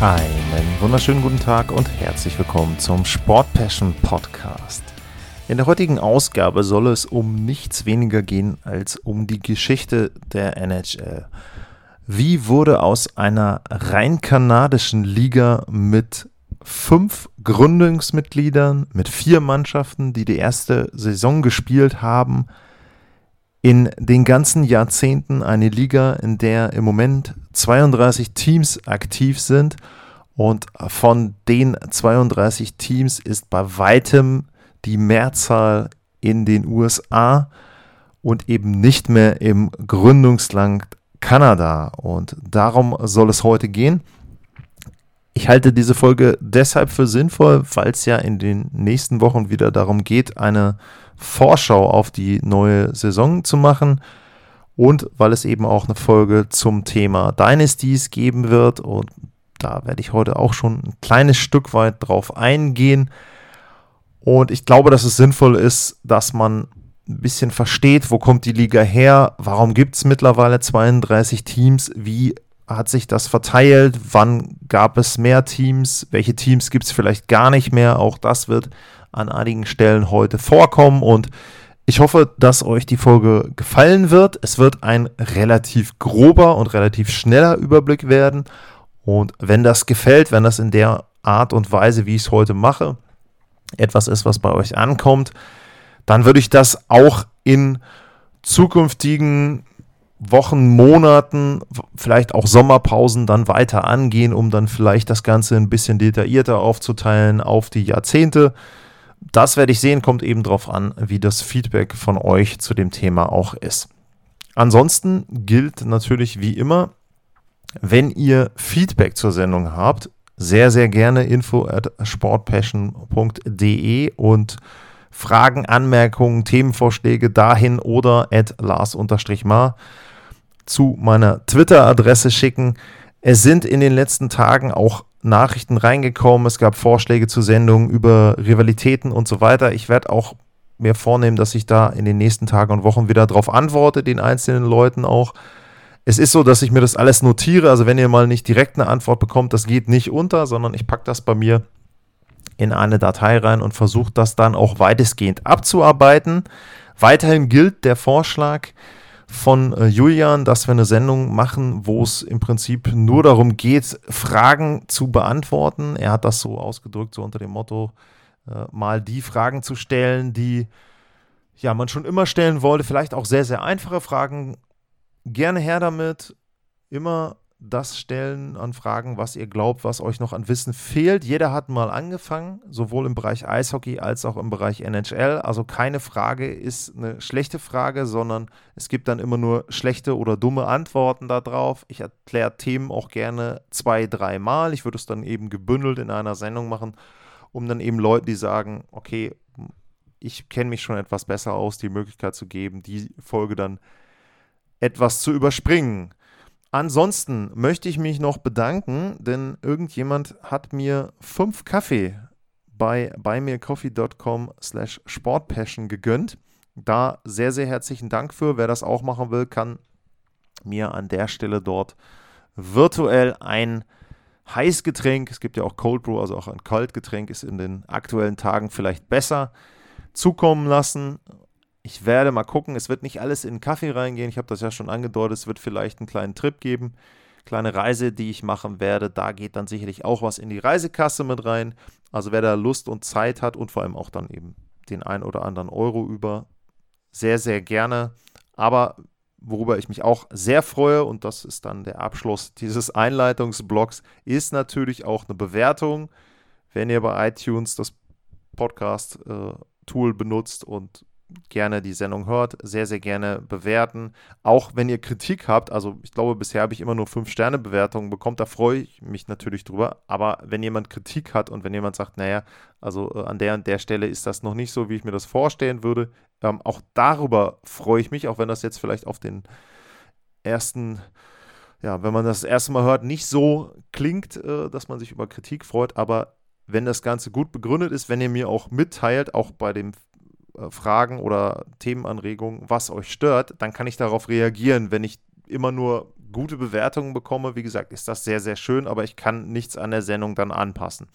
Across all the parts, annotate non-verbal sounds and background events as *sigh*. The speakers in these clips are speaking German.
Einen wunderschönen guten Tag und herzlich willkommen zum Sport Passion Podcast. In der heutigen Ausgabe soll es um nichts weniger gehen als um die Geschichte der NHL. Wie wurde aus einer rein kanadischen Liga mit fünf Gründungsmitgliedern, mit vier Mannschaften, die die erste Saison gespielt haben, in den ganzen Jahrzehnten eine Liga, in der im Moment 32 Teams aktiv sind und von den 32 Teams ist bei weitem die Mehrzahl in den USA und eben nicht mehr im Gründungsland Kanada. Und darum soll es heute gehen. Ich halte diese Folge deshalb für sinnvoll, weil es ja in den nächsten Wochen wieder darum geht, eine Vorschau auf die neue Saison zu machen und weil es eben auch eine Folge zum Thema Dynasties geben wird und da werde ich heute auch schon ein kleines Stück weit drauf eingehen. Und ich glaube, dass es sinnvoll ist, dass man ein bisschen versteht, wo kommt die Liga her, warum gibt es mittlerweile 32 Teams, wie hat sich das verteilt, wann gab es mehr Teams, welche Teams gibt es vielleicht gar nicht mehr, auch das wird an einigen Stellen heute vorkommen und ich hoffe, dass euch die Folge gefallen wird. Es wird ein relativ grober und relativ schneller Überblick werden. Und wenn das gefällt, wenn das in der Art und Weise, wie ich es heute mache, etwas ist, was bei euch ankommt, dann würde ich das auch in zukünftigen Wochen, Monaten, vielleicht auch Sommerpausen dann weiter angehen, um dann vielleicht das Ganze ein bisschen detaillierter aufzuteilen auf die Jahrzehnte das werde ich sehen, kommt eben darauf an, wie das Feedback von euch zu dem Thema auch ist. Ansonsten gilt natürlich wie immer, wenn ihr Feedback zur Sendung habt, sehr, sehr gerne info at sportpassion.de und Fragen, Anmerkungen, Themenvorschläge dahin oder at Lars-Mar zu meiner Twitter-Adresse schicken. Es sind in den letzten Tagen auch Nachrichten reingekommen. Es gab Vorschläge zu Sendungen über Rivalitäten und so weiter. Ich werde auch mir vornehmen, dass ich da in den nächsten Tagen und Wochen wieder darauf antworte, den einzelnen Leuten auch. Es ist so, dass ich mir das alles notiere. Also wenn ihr mal nicht direkt eine Antwort bekommt, das geht nicht unter, sondern ich packe das bei mir in eine Datei rein und versuche das dann auch weitestgehend abzuarbeiten. Weiterhin gilt der Vorschlag, von äh, Julian, dass wir eine Sendung machen, wo es im Prinzip nur darum geht, Fragen zu beantworten. Er hat das so ausgedrückt, so unter dem Motto, äh, mal die Fragen zu stellen, die ja man schon immer stellen wollte. Vielleicht auch sehr, sehr einfache Fragen. Gerne her damit. Immer das stellen an Fragen, was ihr glaubt, was euch noch an Wissen fehlt. Jeder hat mal angefangen, sowohl im Bereich Eishockey als auch im Bereich NHL. Also keine Frage ist eine schlechte Frage, sondern es gibt dann immer nur schlechte oder dumme Antworten darauf. Ich erkläre Themen auch gerne zwei, dreimal. Ich würde es dann eben gebündelt in einer Sendung machen, um dann eben Leuten, die sagen, okay, ich kenne mich schon etwas besser aus, die Möglichkeit zu geben, die Folge dann etwas zu überspringen. Ansonsten möchte ich mich noch bedanken, denn irgendjemand hat mir fünf Kaffee bei buymeacoffee.com slash sportpassion gegönnt. Da sehr, sehr herzlichen Dank für. Wer das auch machen will, kann mir an der Stelle dort virtuell ein Heißgetränk, es gibt ja auch Cold Brew, also auch ein Kaltgetränk ist in den aktuellen Tagen vielleicht besser, zukommen lassen. Ich werde mal gucken, es wird nicht alles in Kaffee reingehen. Ich habe das ja schon angedeutet, es wird vielleicht einen kleinen Trip geben, kleine Reise, die ich machen werde. Da geht dann sicherlich auch was in die Reisekasse mit rein. Also wer da Lust und Zeit hat und vor allem auch dann eben den ein oder anderen Euro über, sehr, sehr gerne. Aber worüber ich mich auch sehr freue, und das ist dann der Abschluss dieses Einleitungsblocks, ist natürlich auch eine Bewertung. Wenn ihr bei iTunes das Podcast-Tool äh, benutzt und gerne die Sendung hört, sehr, sehr gerne bewerten. Auch wenn ihr Kritik habt, also ich glaube, bisher habe ich immer nur 5-Sterne-Bewertungen bekommen, da freue ich mich natürlich drüber. Aber wenn jemand Kritik hat und wenn jemand sagt, naja, also äh, an der und der Stelle ist das noch nicht so, wie ich mir das vorstellen würde, ähm, auch darüber freue ich mich, auch wenn das jetzt vielleicht auf den ersten ja, wenn man das, das erste Mal hört, nicht so klingt, äh, dass man sich über Kritik freut, aber wenn das Ganze gut begründet ist, wenn ihr mir auch mitteilt, auch bei dem Fragen oder Themenanregungen, was euch stört, dann kann ich darauf reagieren. Wenn ich immer nur gute Bewertungen bekomme, wie gesagt, ist das sehr, sehr schön, aber ich kann nichts an der Sendung dann anpassen.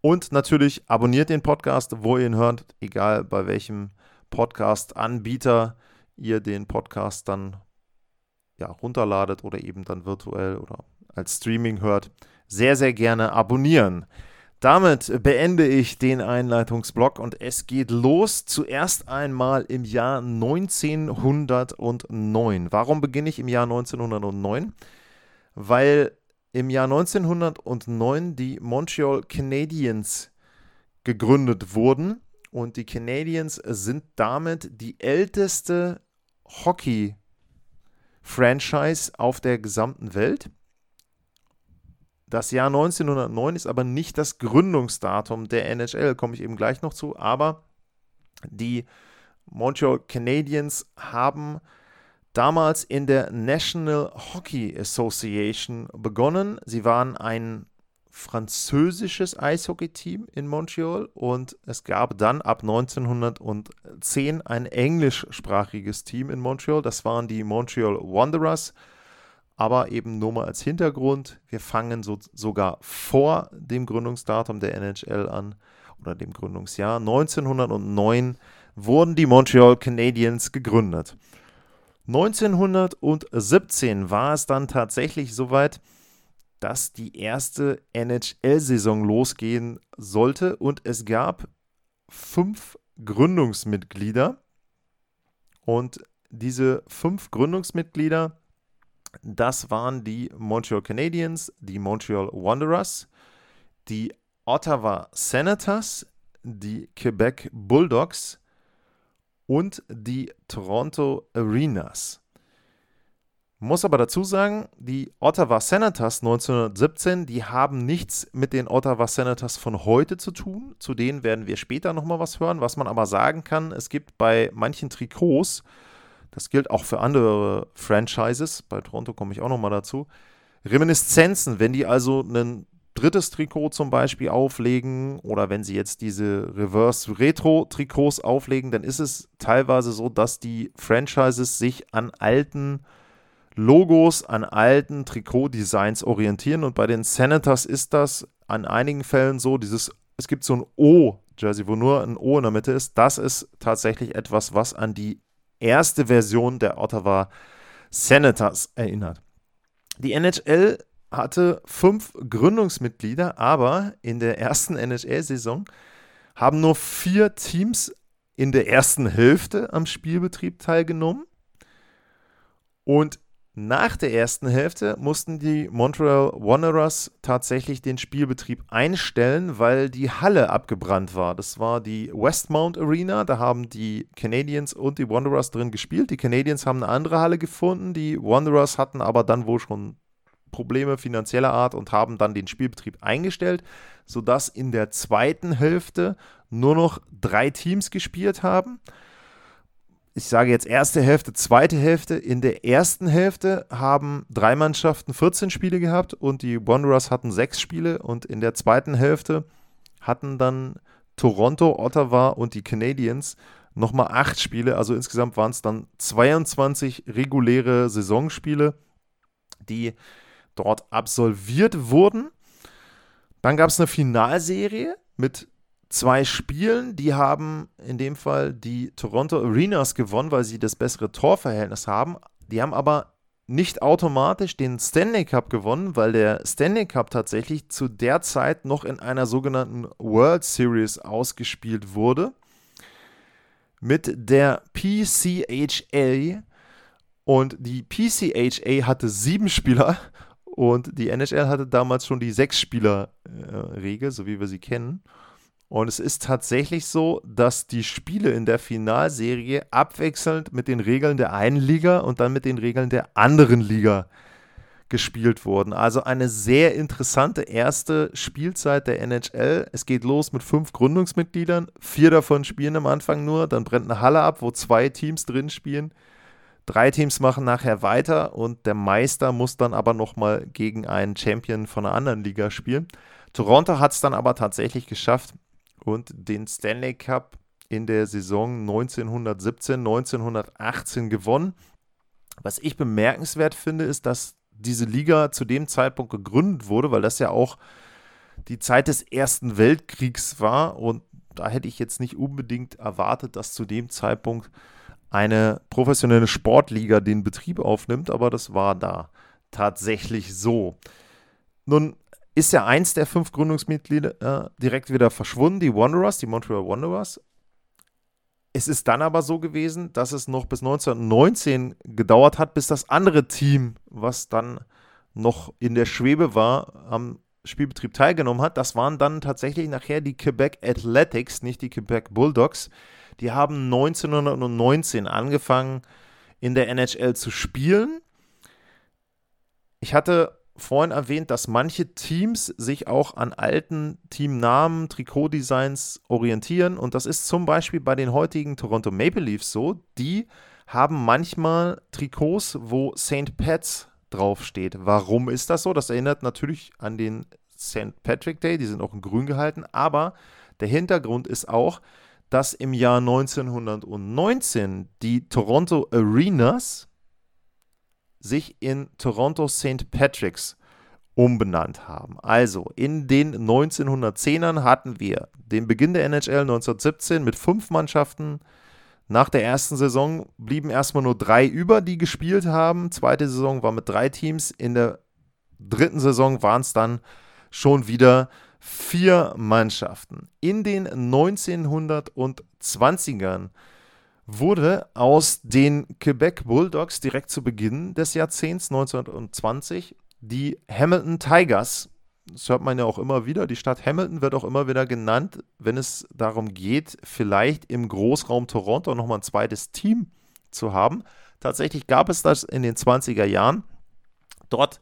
Und natürlich abonniert den Podcast, wo ihr ihn hört, egal bei welchem Podcast-Anbieter ihr den Podcast dann ja, runterladet oder eben dann virtuell oder als Streaming hört. Sehr, sehr gerne abonnieren. Damit beende ich den Einleitungsblock und es geht los. Zuerst einmal im Jahr 1909. Warum beginne ich im Jahr 1909? Weil im Jahr 1909 die Montreal Canadiens gegründet wurden und die Canadiens sind damit die älteste Hockey-Franchise auf der gesamten Welt. Das Jahr 1909 ist aber nicht das Gründungsdatum der NHL, komme ich eben gleich noch zu, aber die Montreal Canadiens haben damals in der National Hockey Association begonnen. Sie waren ein französisches Eishockey-Team in Montreal und es gab dann ab 1910 ein englischsprachiges Team in Montreal. Das waren die Montreal Wanderers aber eben nur mal als Hintergrund, wir fangen so, sogar vor dem Gründungsdatum der NHL an oder dem Gründungsjahr. 1909 wurden die Montreal Canadiens gegründet. 1917 war es dann tatsächlich soweit, dass die erste NHL-Saison losgehen sollte und es gab fünf Gründungsmitglieder und diese fünf Gründungsmitglieder das waren die Montreal Canadiens, die Montreal Wanderers, die Ottawa Senators, die Quebec Bulldogs und die Toronto Arenas. Muss aber dazu sagen, die Ottawa Senators 1917, die haben nichts mit den Ottawa Senators von heute zu tun. Zu denen werden wir später nochmal was hören. Was man aber sagen kann, es gibt bei manchen Trikots das gilt auch für andere Franchises. Bei Toronto komme ich auch nochmal dazu. Reminiszenzen, wenn die also ein drittes Trikot zum Beispiel auflegen oder wenn sie jetzt diese Reverse Retro Trikots auflegen, dann ist es teilweise so, dass die Franchises sich an alten Logos, an alten Trikot-Designs orientieren und bei den Senators ist das an einigen Fällen so, dieses, es gibt so ein O-Jersey, wo nur ein O in der Mitte ist, das ist tatsächlich etwas, was an die erste Version der Ottawa Senators erinnert. Die NHL hatte fünf Gründungsmitglieder, aber in der ersten NHL-Saison haben nur vier Teams in der ersten Hälfte am Spielbetrieb teilgenommen. Und nach der ersten Hälfte mussten die Montreal Wanderers tatsächlich den Spielbetrieb einstellen, weil die Halle abgebrannt war. Das war die Westmount Arena, da haben die Canadiens und die Wanderers drin gespielt. Die Canadiens haben eine andere Halle gefunden, die Wanderers hatten aber dann wohl schon Probleme finanzieller Art und haben dann den Spielbetrieb eingestellt, sodass in der zweiten Hälfte nur noch drei Teams gespielt haben ich sage jetzt erste Hälfte, zweite Hälfte. In der ersten Hälfte haben drei Mannschaften 14 Spiele gehabt und die Wanderers hatten sechs Spiele. Und in der zweiten Hälfte hatten dann Toronto, Ottawa und die Canadiens nochmal acht Spiele. Also insgesamt waren es dann 22 reguläre Saisonspiele, die dort absolviert wurden. Dann gab es eine Finalserie mit zwei Spielen. Die haben in dem Fall die Toronto Arenas gewonnen, weil sie das bessere Torverhältnis haben. Die haben aber nicht automatisch den Stanley Cup gewonnen, weil der Stanley Cup tatsächlich zu der Zeit noch in einer sogenannten World Series ausgespielt wurde. Mit der PCHA. Und die PCHA hatte sieben Spieler und die NHL hatte damals schon die Sechs-Spieler-Regel, so wie wir sie kennen. Und es ist tatsächlich so, dass die Spiele in der Finalserie abwechselnd mit den Regeln der einen Liga und dann mit den Regeln der anderen Liga gespielt wurden. Also eine sehr interessante erste Spielzeit der NHL. Es geht los mit fünf Gründungsmitgliedern. Vier davon spielen am Anfang nur. Dann brennt eine Halle ab, wo zwei Teams drin spielen. Drei Teams machen nachher weiter und der Meister muss dann aber nochmal gegen einen Champion von einer anderen Liga spielen. Toronto hat es dann aber tatsächlich geschafft, und den Stanley Cup in der Saison 1917, 1918 gewonnen. Was ich bemerkenswert finde, ist, dass diese Liga zu dem Zeitpunkt gegründet wurde, weil das ja auch die Zeit des Ersten Weltkriegs war und da hätte ich jetzt nicht unbedingt erwartet, dass zu dem Zeitpunkt eine professionelle Sportliga den Betrieb aufnimmt, aber das war da tatsächlich so. Nun ist ja eins der fünf Gründungsmitglieder äh, direkt wieder verschwunden, die Wanderers, die Montreal Wanderers. Es ist dann aber so gewesen, dass es noch bis 1919 gedauert hat, bis das andere Team, was dann noch in der Schwebe war, am Spielbetrieb teilgenommen hat. Das waren dann tatsächlich nachher die Quebec Athletics, nicht die Quebec Bulldogs. Die haben 1919 angefangen, in der NHL zu spielen. Ich hatte vorhin erwähnt, dass manche Teams sich auch an alten Teamnamen, Trikotdesigns orientieren. Und das ist zum Beispiel bei den heutigen Toronto Maple Leafs so. Die haben manchmal Trikots, wo St. Pat's draufsteht. Warum ist das so? Das erinnert natürlich an den St. Patrick Day, die sind auch in grün gehalten, aber der Hintergrund ist auch, dass im Jahr 1919 die Toronto Arenas sich in Toronto St. Patrick's umbenannt haben. Also in den 1910ern hatten wir den Beginn der NHL 1917 mit fünf Mannschaften. Nach der ersten Saison blieben erstmal nur drei über, die gespielt haben. Zweite Saison war mit drei Teams. In der dritten Saison waren es dann schon wieder vier Mannschaften. In den 1920ern wurde aus den Quebec Bulldogs direkt zu Beginn des Jahrzehnts 1920 die Hamilton Tigers. Das hört man ja auch immer wieder. Die Stadt Hamilton wird auch immer wieder genannt, wenn es darum geht, vielleicht im Großraum Toronto nochmal ein zweites Team zu haben. Tatsächlich gab es das in den 20er Jahren. Dort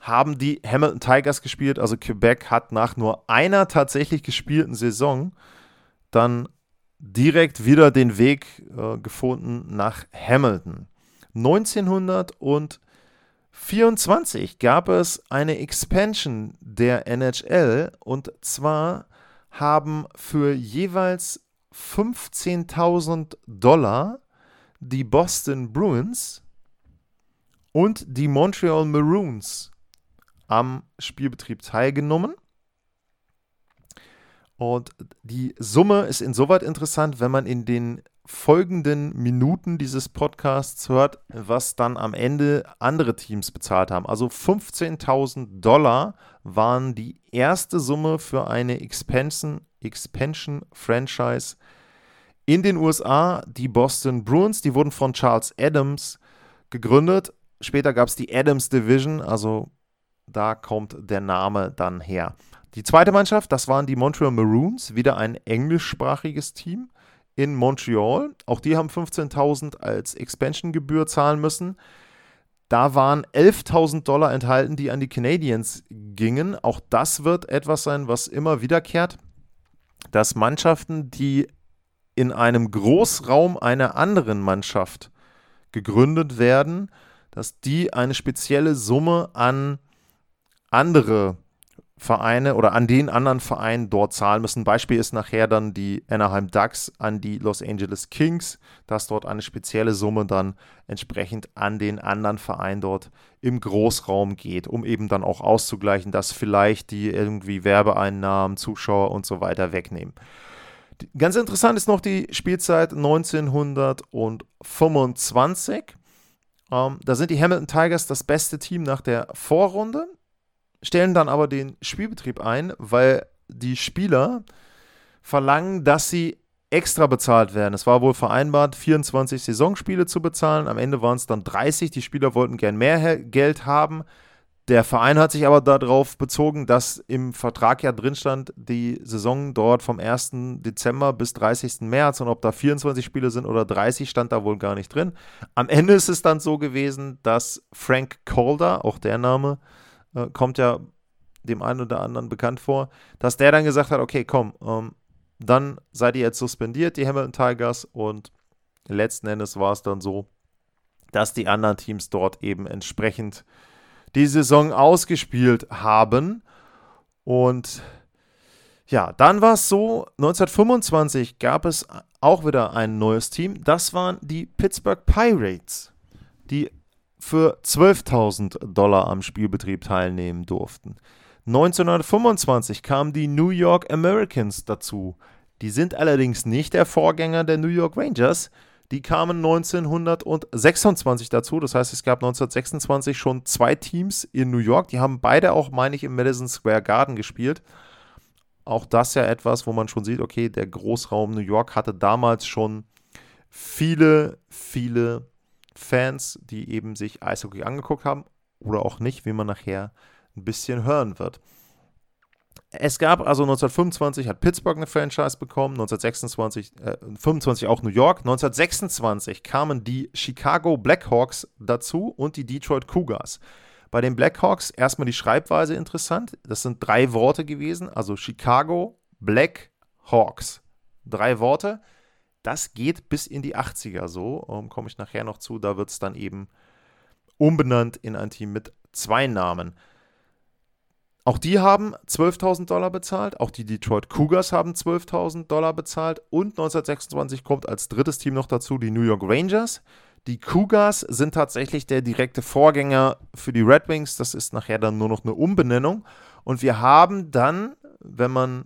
haben die Hamilton Tigers gespielt. Also Quebec hat nach nur einer tatsächlich gespielten Saison dann direkt wieder den Weg äh, gefunden nach Hamilton. 1924 gab es eine Expansion der NHL und zwar haben für jeweils 15.000 Dollar die Boston Bruins und die Montreal Maroons am Spielbetrieb teilgenommen. Und die Summe ist insoweit interessant, wenn man in den folgenden Minuten dieses Podcasts hört, was dann am Ende andere Teams bezahlt haben. Also 15.000 Dollar waren die erste Summe für eine Expansion, Expansion Franchise in den USA. Die Boston Bruins, die wurden von Charles Adams gegründet. Später gab es die Adams Division, also da kommt der Name dann her. Die zweite Mannschaft, das waren die Montreal Maroons, wieder ein englischsprachiges Team in Montreal. Auch die haben 15.000 als Expansion-Gebühr zahlen müssen. Da waren 11.000 Dollar enthalten, die an die Canadiens gingen. Auch das wird etwas sein, was immer wiederkehrt, dass Mannschaften, die in einem Großraum einer anderen Mannschaft gegründet werden, dass die eine spezielle Summe an andere Vereine oder an den anderen Vereinen dort zahlen müssen. Beispiel ist nachher dann die Anaheim Ducks an die Los Angeles Kings, dass dort eine spezielle Summe dann entsprechend an den anderen Verein dort im Großraum geht, um eben dann auch auszugleichen, dass vielleicht die irgendwie Werbeeinnahmen, Zuschauer und so weiter wegnehmen. Ganz interessant ist noch die Spielzeit 1925. Ähm, da sind die Hamilton Tigers das beste Team nach der Vorrunde, stellen dann aber den Spielbetrieb ein, weil die Spieler verlangen, dass sie extra bezahlt werden. Es war wohl vereinbart, 24 Saisonspiele zu bezahlen. Am Ende waren es dann 30. Die Spieler wollten gern mehr Geld haben. Der Verein hat sich aber darauf bezogen, dass im Vertrag ja drin stand, die Saison dort vom 1. Dezember bis 30. März und ob da 24 Spiele sind oder 30, stand da wohl gar nicht drin. Am Ende ist es dann so gewesen, dass Frank Calder, auch der Name äh, kommt ja dem einen oder anderen bekannt vor, dass der dann gesagt hat, okay, komm, ähm, dann seid ihr jetzt suspendiert, die Hamilton Tigers, und letzten Endes war es dann so, dass die anderen Teams dort eben entsprechend die Saison ausgespielt haben. Und ja, dann war es so, 1925 gab es auch wieder ein neues Team. Das waren die Pittsburgh Pirates, die für 12.000 Dollar am Spielbetrieb teilnehmen durften. 1925 kamen die New York Americans dazu. Die sind allerdings nicht der Vorgänger der New York Rangers, die kamen 1926 dazu. Das heißt, es gab 1926 schon zwei Teams in New York. Die haben beide auch, meine ich, im Madison Square Garden gespielt. Auch das ja etwas, wo man schon sieht, okay, der Großraum New York hatte damals schon viele, viele Fans, die eben sich Eishockey angeguckt haben oder auch nicht, wie man nachher ein bisschen hören wird. Es gab also 1925 hat Pittsburgh eine Franchise bekommen, 1926, äh, 25 auch New York. 1926 kamen die Chicago Blackhawks dazu und die Detroit Cougars. Bei den Blackhawks erstmal die Schreibweise interessant. Das sind drei Worte gewesen, also Chicago Blackhawks. Drei Worte. Das geht bis in die 80er so. Ähm, Komme ich nachher noch zu. Da wird es dann eben umbenannt in ein Team mit zwei Namen. Auch die haben 12.000 Dollar bezahlt, auch die Detroit Cougars haben 12.000 Dollar bezahlt und 1926 kommt als drittes Team noch dazu die New York Rangers. Die Cougars sind tatsächlich der direkte Vorgänger für die Red Wings. Das ist nachher dann nur noch eine Umbenennung. Und wir haben dann, wenn man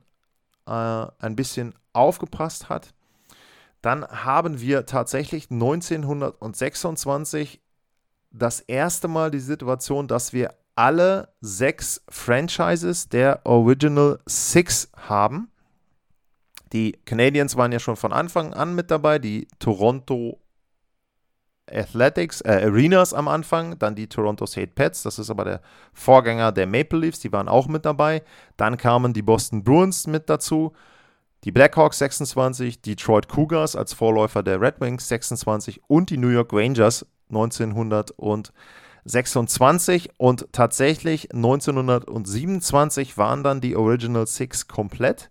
äh, ein bisschen aufgepasst hat, dann haben wir tatsächlich 1926 das erste Mal die Situation, dass wir alle sechs Franchises der Original Six haben. Die Canadiens waren ja schon von Anfang an mit dabei, die Toronto Athletics, äh, Arenas am Anfang, dann die Toronto St. Pets, das ist aber der Vorgänger der Maple Leafs, die waren auch mit dabei. Dann kamen die Boston Bruins mit dazu, die Blackhawks 26, Detroit Cougars als Vorläufer der Red Wings 26 und die New York Rangers 1900 und 26 und tatsächlich 1927 waren dann die Original Six komplett.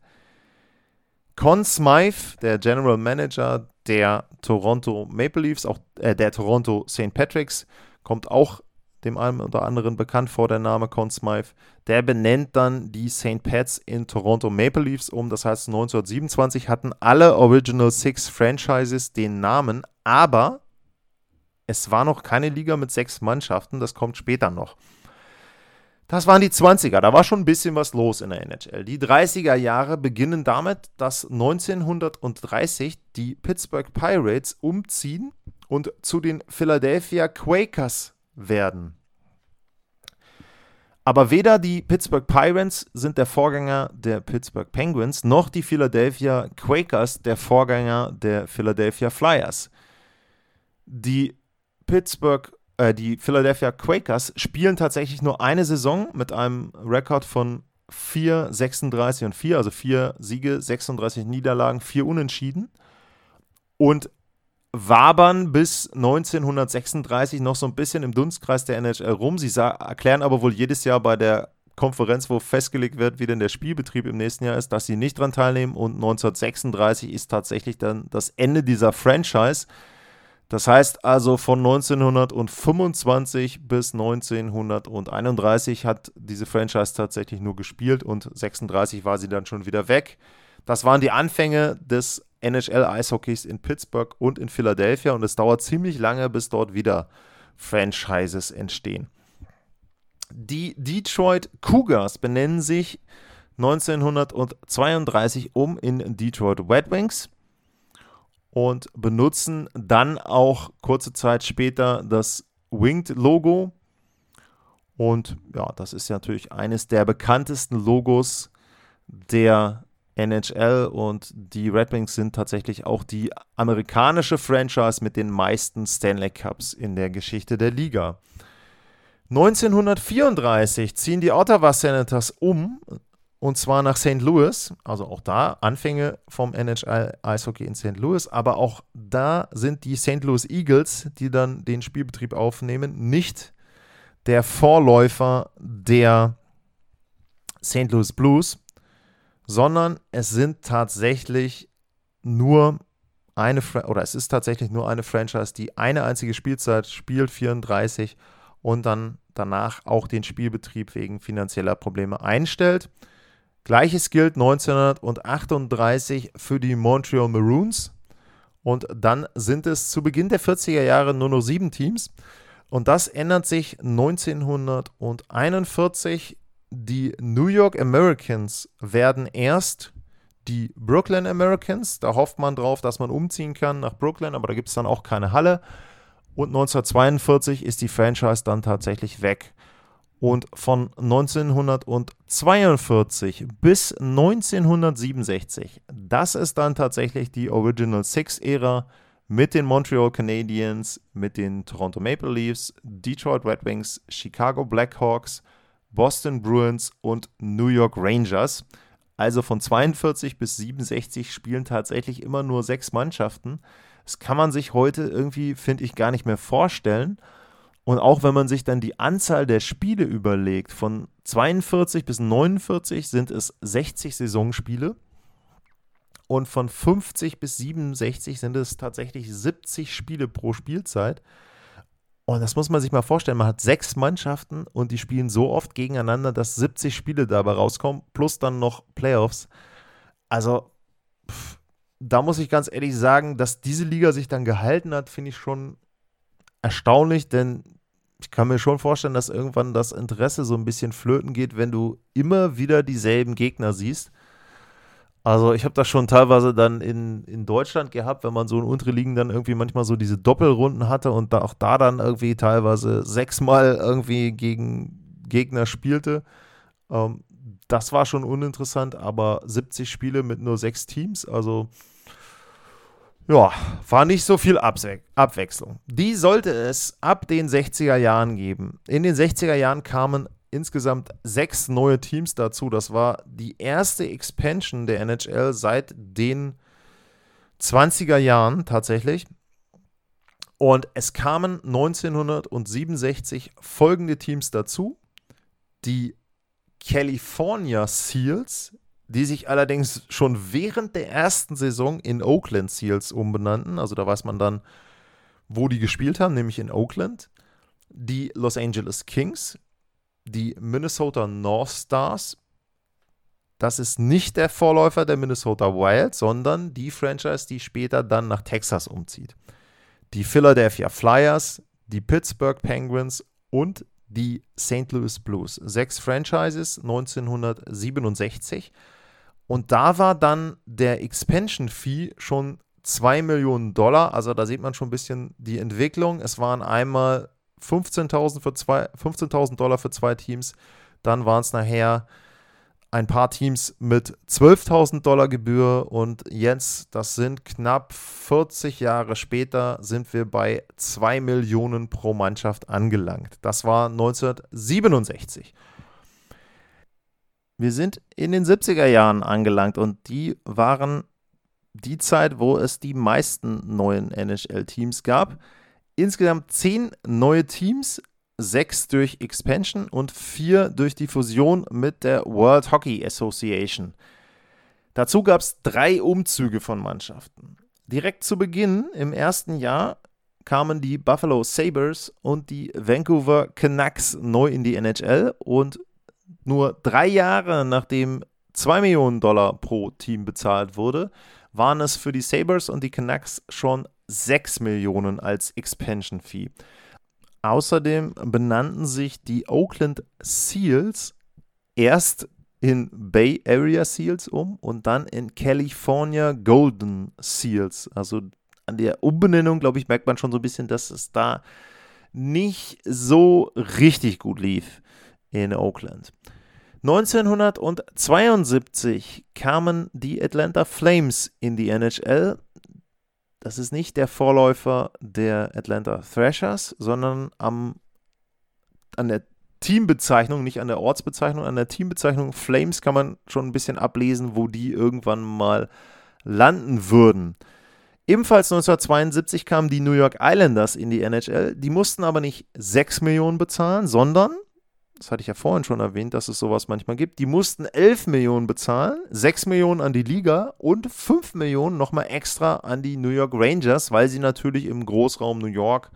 Con Smythe, der General Manager der Toronto Maple Leafs, auch äh, der Toronto St. Patrick's, kommt auch dem einen oder anderen bekannt vor der Name Con Smythe. Der benennt dann die St. Pats in Toronto Maple Leafs um. Das heißt, 1927 hatten alle Original Six Franchises den Namen, aber es war noch keine Liga mit sechs Mannschaften, das kommt später noch. Das waren die 20er, da war schon ein bisschen was los in der NHL. Die 30er Jahre beginnen damit, dass 1930 die Pittsburgh Pirates umziehen und zu den Philadelphia Quakers werden. Aber weder die Pittsburgh Pirates sind der Vorgänger der Pittsburgh Penguins, noch die Philadelphia Quakers der Vorgänger der Philadelphia Flyers. Die Pittsburgh, äh, die Philadelphia Quakers spielen tatsächlich nur eine Saison mit einem Rekord von 4, 36 und 4, also 4 Siege, 36 Niederlagen, 4 Unentschieden und wabern bis 1936 noch so ein bisschen im Dunstkreis der NHL rum. Sie erklären aber wohl jedes Jahr bei der Konferenz, wo festgelegt wird, wie denn der Spielbetrieb im nächsten Jahr ist, dass sie nicht dran teilnehmen. Und 1936 ist tatsächlich dann das Ende dieser Franchise. Das heißt also von 1925 bis 1931 hat diese Franchise tatsächlich nur gespielt und 36 war sie dann schon wieder weg. Das waren die Anfänge des NHL-Eishockeys in Pittsburgh und in Philadelphia und es dauert ziemlich lange, bis dort wieder Franchises entstehen. Die Detroit Cougars benennen sich 1932 um in Detroit Red Wings und benutzen dann auch kurze Zeit später das Winged-Logo. Und ja, das ist natürlich eines der bekanntesten Logos der NHL und die Red Wings sind tatsächlich auch die amerikanische Franchise mit den meisten Stanley Cups in der Geschichte der Liga. 1934 ziehen die Ottawa Senators um und zwar nach St. Louis, also auch da Anfänge vom NHL Eishockey in St. Louis, aber auch da sind die St. Louis Eagles, die dann den Spielbetrieb aufnehmen, nicht der Vorläufer der St. Louis Blues, sondern es sind tatsächlich nur eine oder es ist tatsächlich nur eine Franchise, die eine einzige Spielzeit spielt, 34 und dann danach auch den Spielbetrieb wegen finanzieller Probleme einstellt. Gleiches gilt 1938 für die Montreal Maroons. Und dann sind es zu Beginn der 40er Jahre nur noch sieben Teams. Und das ändert sich 1941. Die New York Americans werden erst die Brooklyn Americans. Da hofft man drauf, dass man umziehen kann nach Brooklyn, aber da gibt es dann auch keine Halle. Und 1942 ist die Franchise dann tatsächlich weg. Und von 1942 bis 1967, das ist dann tatsächlich die Original Six-Ära mit den Montreal Canadiens, mit den Toronto Maple Leafs, Detroit Red Wings, Chicago Blackhawks, Boston Bruins und New York Rangers. Also von 42 bis 67 spielen tatsächlich immer nur sechs Mannschaften. Das kann man sich heute irgendwie, finde ich, gar nicht mehr vorstellen. Und auch wenn man sich dann die Anzahl der Spiele überlegt, von 42 bis 49 sind es 60 Saisonspiele. Und von 50 bis 67 sind es tatsächlich 70 Spiele pro Spielzeit. Und das muss man sich mal vorstellen. Man hat sechs Mannschaften und die spielen so oft gegeneinander, dass 70 Spiele dabei rauskommen, plus dann noch Playoffs. Also, pff, da muss ich ganz ehrlich sagen, dass diese Liga sich dann gehalten hat, finde ich schon erstaunlich, denn ich kann mir schon vorstellen, dass irgendwann das Interesse so ein bisschen flöten geht, wenn du immer wieder dieselben Gegner siehst. Also ich habe das schon teilweise dann in, in Deutschland gehabt, wenn man so in unteren Ligen dann irgendwie manchmal so diese Doppelrunden hatte und da auch da dann irgendwie teilweise sechsmal irgendwie gegen Gegner spielte. Ähm, das war schon uninteressant, aber 70 Spiele mit nur sechs Teams, also ja, war nicht so viel Abwe Abwechslung. Die sollte es ab den 60er Jahren geben. In den 60er Jahren kamen insgesamt sechs neue Teams dazu. Das war die erste Expansion der NHL seit den 20er Jahren tatsächlich. Und es kamen 1967 folgende Teams dazu. Die California Seals, die sich allerdings schon während der ersten Saison in Oakland Seals umbenannten. Also da weiß man dann, wo die gespielt haben, nämlich in Oakland. Die Los Angeles Kings, die Minnesota North Stars. Das ist nicht der Vorläufer der Minnesota Wild, sondern die Franchise, die später dann nach Texas umzieht. Die Philadelphia Flyers, die Pittsburgh Penguins und die St. Louis Blues. Sechs Franchises 1967. Und da war dann der Expansion Fee schon 2 Millionen Dollar. Also da sieht man schon ein bisschen die Entwicklung. Es waren einmal 15.000 15 Dollar für zwei Teams. Dann waren es nachher ein paar Teams mit 12.000 Dollar Gebühr und jetzt, das sind knapp 40 Jahre später, sind wir bei 2 Millionen pro Mannschaft angelangt. Das war 1967. Wir sind in den 70er Jahren angelangt und die waren die Zeit, wo es die meisten neuen NHL-Teams gab. Insgesamt zehn neue Teams, sechs durch Expansion und vier durch die Fusion mit der World Hockey Association. Dazu gab es drei Umzüge von Mannschaften. Direkt zu Beginn im ersten Jahr kamen die Buffalo Sabres und die Vancouver Canucks neu in die NHL und nur drei Jahre nachdem 2 Millionen Dollar pro Team bezahlt wurde, waren es für die Sabres und die Canucks schon 6 Millionen als Expansion Fee. Außerdem benannten sich die Oakland Seals erst in Bay Area Seals um und dann in California Golden Seals. Also an der Umbenennung, glaube ich, merkt man schon so ein bisschen, dass es da nicht so richtig gut lief in Oakland. 1972 kamen die Atlanta Flames in die NHL. Das ist nicht der Vorläufer der Atlanta Thrashers, sondern am, an der Teambezeichnung, nicht an der Ortsbezeichnung, an der Teambezeichnung Flames kann man schon ein bisschen ablesen, wo die irgendwann mal landen würden. Ebenfalls 1972 kamen die New York Islanders in die NHL. Die mussten aber nicht 6 Millionen bezahlen, sondern, das hatte ich ja vorhin schon erwähnt, dass es sowas manchmal gibt, die mussten 11 Millionen bezahlen, 6 Millionen an die Liga und 5 Millionen nochmal extra an die New York Rangers, weil sie natürlich im Großraum New York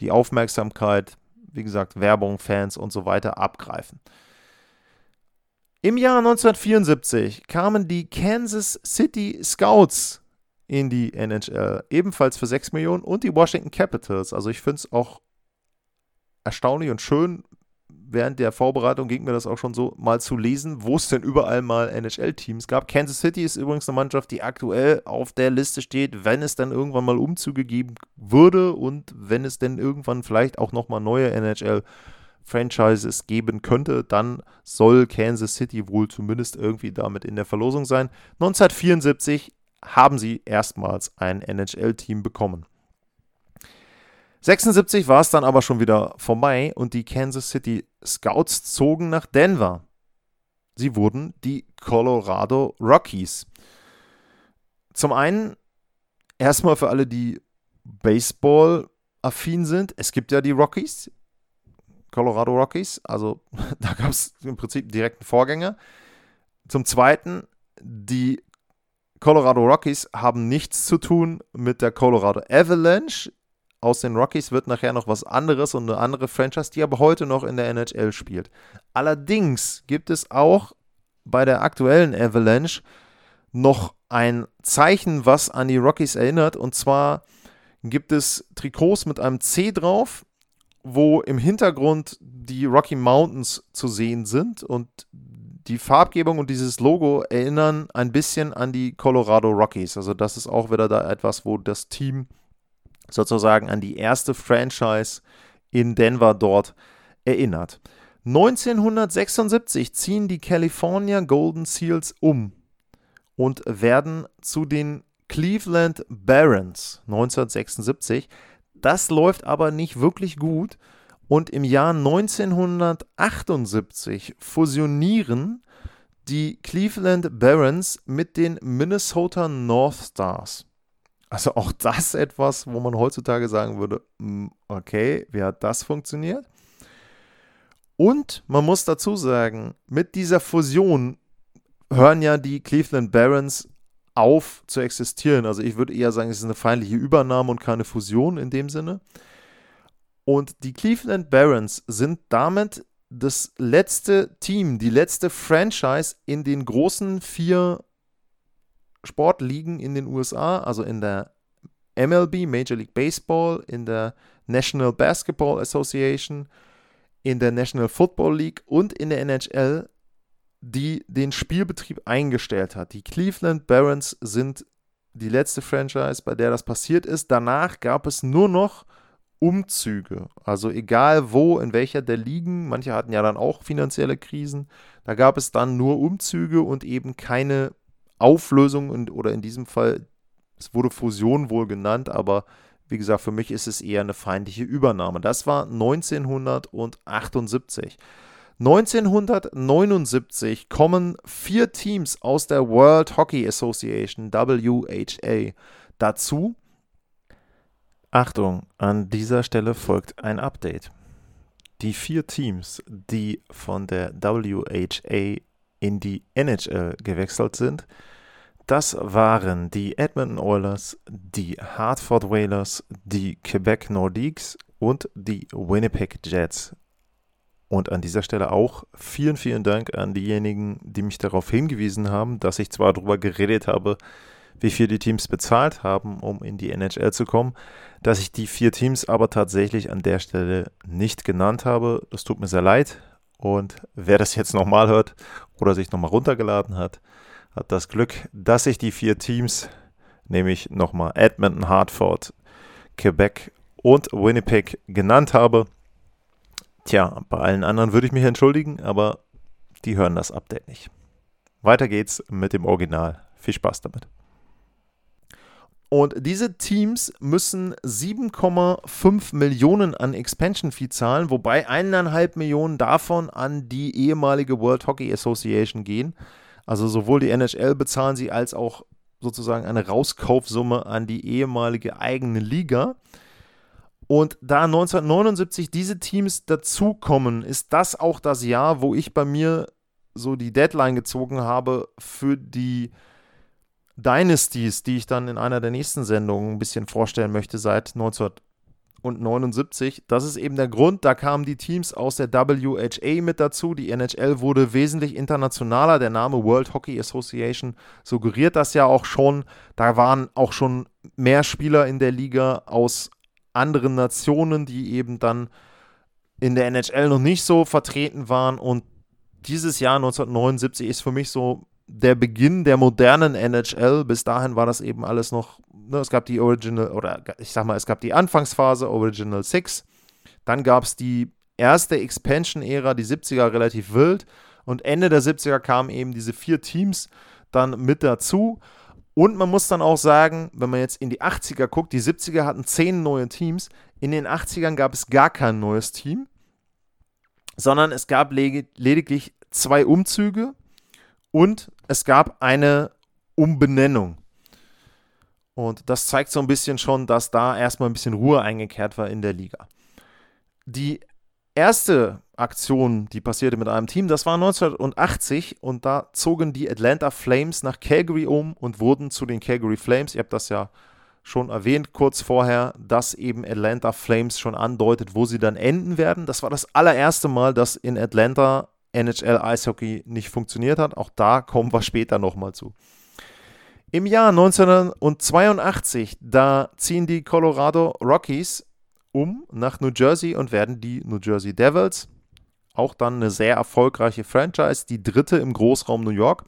die Aufmerksamkeit wie gesagt, Werbung, Fans und so weiter abgreifen. Im Jahr 1974 kamen die Kansas City Scouts in die NHL, ebenfalls für 6 Millionen, und die Washington Capitals. Also ich finde es auch erstaunlich und schön, während der Vorbereitung ging mir das auch schon so, mal zu lesen, wo es denn überall mal NHL-Teams gab. Kansas City ist übrigens eine Mannschaft, die aktuell auf der Liste steht, wenn es dann irgendwann mal Umzüge geben würde und wenn es denn irgendwann vielleicht auch nochmal neue NHL-Franchises geben könnte, dann soll Kansas City wohl zumindest irgendwie damit in der Verlosung sein. 1974 haben sie erstmals ein NHL-Team bekommen. 76 war es dann aber schon wieder vorbei und die Kansas City Scouts zogen nach Denver. Sie wurden die Colorado Rockies. Zum einen erstmal für alle, die Baseball-affin sind. Es gibt ja die Rockies, Colorado Rockies. Also *laughs* da gab es im Prinzip direkt einen Vorgänger. Zum Zweiten, die Colorado Rockies haben nichts zu tun mit der Colorado Avalanche aus den Rockies wird nachher noch was anderes und eine andere Franchise, die aber heute noch in der NHL spielt. Allerdings gibt es auch bei der aktuellen Avalanche noch ein Zeichen, was an die Rockies erinnert. Und zwar gibt es Trikots mit einem C drauf, wo im Hintergrund die Rocky Mountains zu sehen sind. Und die Farbgebung und dieses Logo erinnern ein bisschen an die Colorado Rockies. Also das ist auch wieder da etwas, wo das Team sozusagen an die erste Franchise in Denver dort erinnert. 1976 ziehen die California Golden Seals um und werden zu den Cleveland Barons 1976. Das läuft aber nicht wirklich gut und im Jahr 1978 fusionieren die Cleveland Barons mit den Minnesota North Stars. Also auch das etwas, wo man heutzutage sagen würde, hm, okay, wie hat das funktioniert? Und man muss dazu sagen, mit dieser Fusion hören ja die Cleveland Barons auf zu existieren. Also ich würde eher sagen, es ist eine feindliche Übernahme und keine Fusion in dem Sinne. Und die Cleveland Barons sind damit das letzte Team, die letzte Franchise in den großen vier Sportligen in den USA, also in der MLB, Major League Baseball, in der National Basketball Association, in der National Football League und in der NHL, die den Spielbetrieb eingestellt hat. Die Cleveland Barons sind die letzte Franchise, bei der das passiert ist. Danach gab es nur noch Umzüge. Also egal wo, in welcher der Ligen, manche hatten ja dann auch finanzielle Krisen, da gab es dann nur Umzüge und eben keine Auflösung und, oder in diesem Fall, es wurde Fusion wohl genannt, aber wie gesagt, für mich ist es eher eine feindliche Übernahme. Das war 1978. 1979 kommen vier Teams aus der World Hockey Association, WHA, dazu. Achtung, an dieser Stelle folgt ein Update. Die vier Teams, die von der WHA in die NHL gewechselt sind, das waren die Edmonton Oilers, die Hartford Whalers, die Quebec Nordiques und die Winnipeg Jets. Und an dieser Stelle auch vielen, vielen Dank an diejenigen, die mich darauf hingewiesen haben, dass ich zwar darüber geredet habe, wie viel die Teams bezahlt haben, um in die NHL zu kommen, dass ich die vier Teams aber tatsächlich an der Stelle nicht genannt habe. Das tut mir sehr leid. Und wer das jetzt nochmal hört oder sich nochmal runtergeladen hat, hat das Glück, dass sich die vier Teams, nämlich nochmal Edmonton, Hartford, Quebec und Winnipeg genannt habe. Tja, bei allen anderen würde ich mich entschuldigen, aber die hören das Update nicht. Weiter geht's mit dem Original. Viel Spaß damit. Und diese Teams müssen 7,5 Millionen an Expansion Fee zahlen, wobei 1,5 Millionen davon an die ehemalige World Hockey Association gehen. Also sowohl die NHL bezahlen sie als auch sozusagen eine Rauskaufsumme an die ehemalige eigene Liga. Und da 1979 diese Teams dazukommen, ist das auch das Jahr, wo ich bei mir so die Deadline gezogen habe für die Dynasties, die ich dann in einer der nächsten Sendungen ein bisschen vorstellen möchte seit 1979. Das ist eben der Grund, da kamen die Teams aus der WHA mit dazu. Die NHL wurde wesentlich internationaler. Der Name World Hockey Association suggeriert das ja auch schon. Da waren auch schon mehr Spieler in der Liga aus anderen Nationen, die eben dann in der NHL noch nicht so vertreten waren. Und dieses Jahr 1979 ist für mich so der Beginn der modernen NHL. Bis dahin war das eben alles noch, ne, es gab die Original, oder ich sag mal, es gab die Anfangsphase, Original Six. Dann gab es die erste Expansion-Ära, die 70er relativ wild. Und Ende der 70er kamen eben diese vier Teams dann mit dazu. Und man muss dann auch sagen, wenn man jetzt in die 80er guckt, die 70er hatten zehn neue Teams. In den 80ern gab es gar kein neues Team, sondern es gab lediglich zwei Umzüge und es gab eine Umbenennung. Und das zeigt so ein bisschen schon, dass da erstmal ein bisschen Ruhe eingekehrt war in der Liga. Die erste Aktion, die passierte mit einem Team, das war 1980 und da zogen die Atlanta Flames nach Calgary um und wurden zu den Calgary Flames. Ihr habt das ja schon erwähnt kurz vorher, dass eben Atlanta Flames schon andeutet, wo sie dann enden werden. Das war das allererste Mal, dass in Atlanta NHL Eishockey nicht funktioniert hat. Auch da kommen wir später nochmal zu. Im Jahr 1982, da ziehen die Colorado Rockies um nach New Jersey und werden die New Jersey Devils. Auch dann eine sehr erfolgreiche Franchise, die dritte im Großraum New York.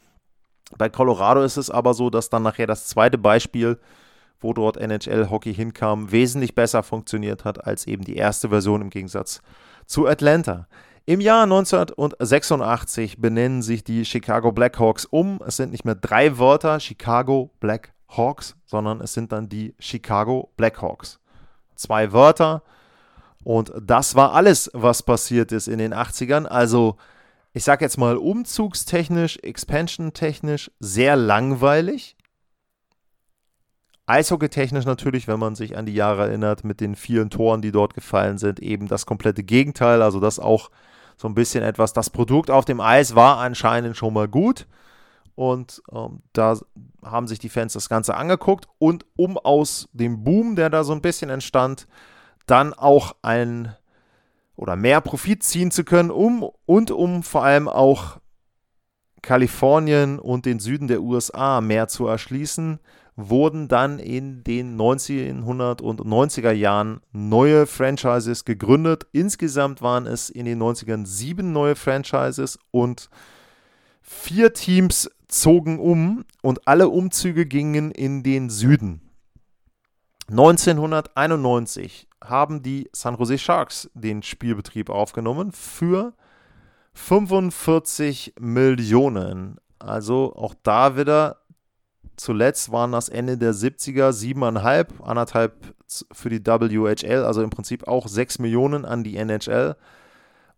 Bei Colorado ist es aber so, dass dann nachher das zweite Beispiel, wo dort NHL-Hockey hinkam, wesentlich besser funktioniert hat als eben die erste Version im Gegensatz zu Atlanta. Im Jahr 1986 benennen sich die Chicago Blackhawks um. Es sind nicht mehr drei Wörter Chicago Blackhawks, sondern es sind dann die Chicago Blackhawks. Zwei Wörter. Und das war alles, was passiert ist in den 80ern. Also, ich sage jetzt mal umzugstechnisch, expansion-technisch sehr langweilig. Eishockey-technisch natürlich, wenn man sich an die Jahre erinnert, mit den vielen Toren, die dort gefallen sind, eben das komplette Gegenteil. Also, das auch so ein bisschen etwas. Das Produkt auf dem Eis war anscheinend schon mal gut. Und ähm, da haben sich die Fans das Ganze angeguckt. Und um aus dem Boom, der da so ein bisschen entstand, dann auch ein oder mehr Profit ziehen zu können, um und um vor allem auch Kalifornien und den Süden der USA mehr zu erschließen, wurden dann in den 1990er Jahren neue Franchises gegründet. Insgesamt waren es in den 90ern sieben neue Franchises und vier Teams zogen um und alle Umzüge gingen in den Süden. 1991 haben die San Jose Sharks den Spielbetrieb aufgenommen für 45 Millionen. Also auch da wieder zuletzt waren das Ende der 70er 7,5, anderthalb für die WHL, also im Prinzip auch 6 Millionen an die NHL.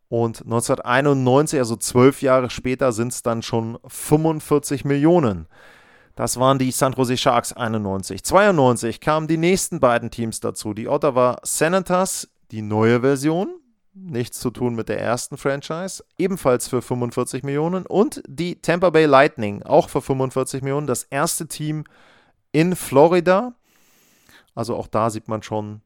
Und 1991, also zwölf Jahre später, sind es dann schon 45 Millionen. Das waren die San Jose Sharks 91. 92 kamen die nächsten beiden Teams dazu. Die Ottawa Senators, die neue Version, nichts zu tun mit der ersten Franchise, ebenfalls für 45 Millionen. Und die Tampa Bay Lightning, auch für 45 Millionen, das erste Team in Florida. Also auch da sieht man schon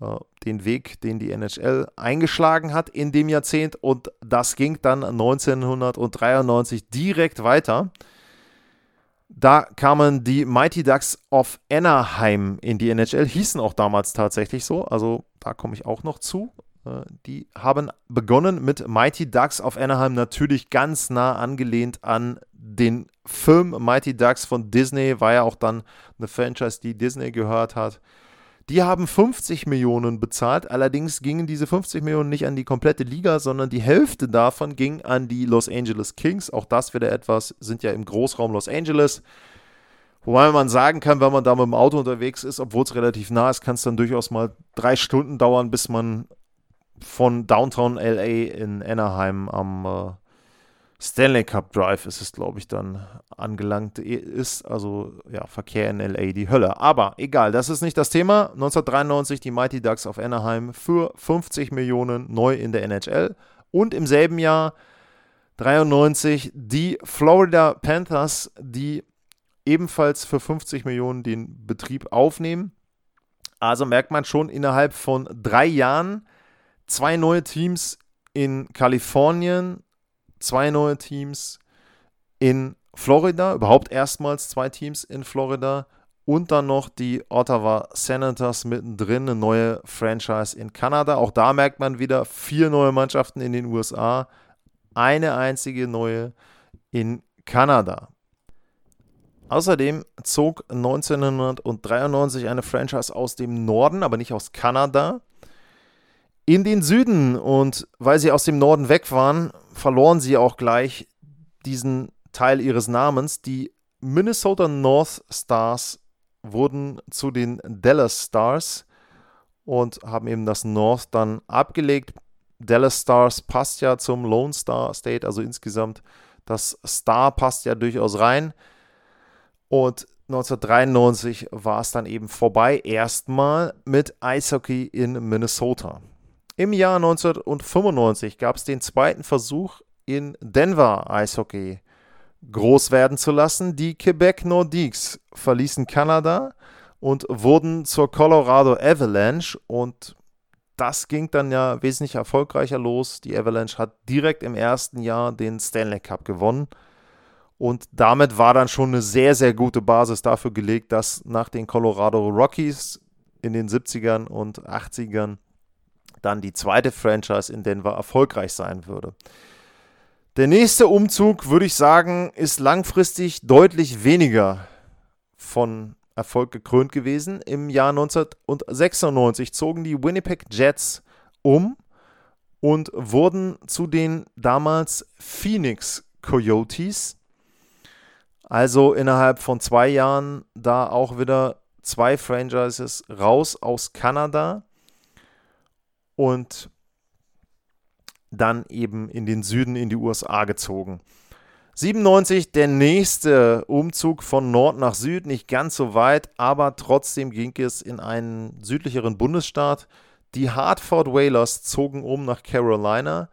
äh, den Weg, den die NHL eingeschlagen hat in dem Jahrzehnt. Und das ging dann 1993 direkt weiter. Da kamen die Mighty Ducks of Anaheim in die NHL, hießen auch damals tatsächlich so. Also da komme ich auch noch zu. Äh, die haben begonnen mit Mighty Ducks of Anaheim, natürlich ganz nah angelehnt an den Film Mighty Ducks von Disney, war ja auch dann eine Franchise, die Disney gehört hat. Die haben 50 Millionen bezahlt. Allerdings gingen diese 50 Millionen nicht an die komplette Liga, sondern die Hälfte davon ging an die Los Angeles Kings. Auch das wieder etwas, sind ja im Großraum Los Angeles. Wobei man sagen kann, wenn man da mit dem Auto unterwegs ist, obwohl es relativ nah ist, kann es dann durchaus mal drei Stunden dauern, bis man von Downtown LA in Anaheim am äh, Stanley Cup Drive ist es, glaube ich, dann angelangt ist. Also ja, Verkehr in LA die Hölle. Aber egal, das ist nicht das Thema. 1993 die Mighty Ducks auf Anaheim für 50 Millionen neu in der NHL. Und im selben Jahr 93 die Florida Panthers, die ebenfalls für 50 Millionen den Betrieb aufnehmen. Also merkt man schon innerhalb von drei Jahren zwei neue Teams in Kalifornien, zwei neue Teams in Florida, überhaupt erstmals zwei Teams in Florida und dann noch die Ottawa Senators mittendrin, eine neue Franchise in Kanada. Auch da merkt man wieder vier neue Mannschaften in den USA, eine einzige neue in Kanada. Außerdem zog 1993 eine Franchise aus dem Norden, aber nicht aus Kanada, in den Süden. Und weil sie aus dem Norden weg waren, verloren sie auch gleich diesen Teil ihres Namens. Die Minnesota North Stars wurden zu den Dallas Stars und haben eben das North dann abgelegt. Dallas Stars passt ja zum Lone Star State, also insgesamt das Star passt ja durchaus rein. Und 1993 war es dann eben vorbei, erstmal mit Eishockey in Minnesota. Im Jahr 1995 gab es den zweiten Versuch, in Denver Eishockey groß werden zu lassen. Die Quebec Nordiques verließen Kanada und wurden zur Colorado Avalanche und das ging dann ja wesentlich erfolgreicher los. Die Avalanche hat direkt im ersten Jahr den Stanley Cup gewonnen. Und damit war dann schon eine sehr, sehr gute Basis dafür gelegt, dass nach den Colorado Rockies in den 70ern und 80ern dann die zweite Franchise in Denver erfolgreich sein würde. Der nächste Umzug, würde ich sagen, ist langfristig deutlich weniger von Erfolg gekrönt gewesen. Im Jahr 1996 zogen die Winnipeg Jets um und wurden zu den damals Phoenix Coyotes. Also innerhalb von zwei Jahren da auch wieder zwei Franchises raus aus Kanada und dann eben in den Süden in die USA gezogen. 97 der nächste Umzug von Nord nach Süd, nicht ganz so weit, aber trotzdem ging es in einen südlicheren Bundesstaat. Die Hartford Whalers zogen um nach Carolina